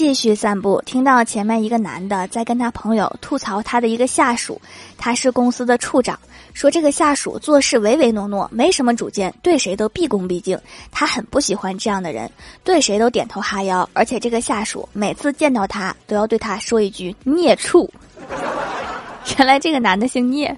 继续散步听到前面一个男的在跟他朋友吐槽他的一个下属他是公司的处长说这个下属做事唯唯诺诺没什么主见对谁都毕恭毕敬他很不喜欢这样的人对谁都点头哈腰而且这个下属每次见到他都要对他说一句孽畜原来这个男的姓聂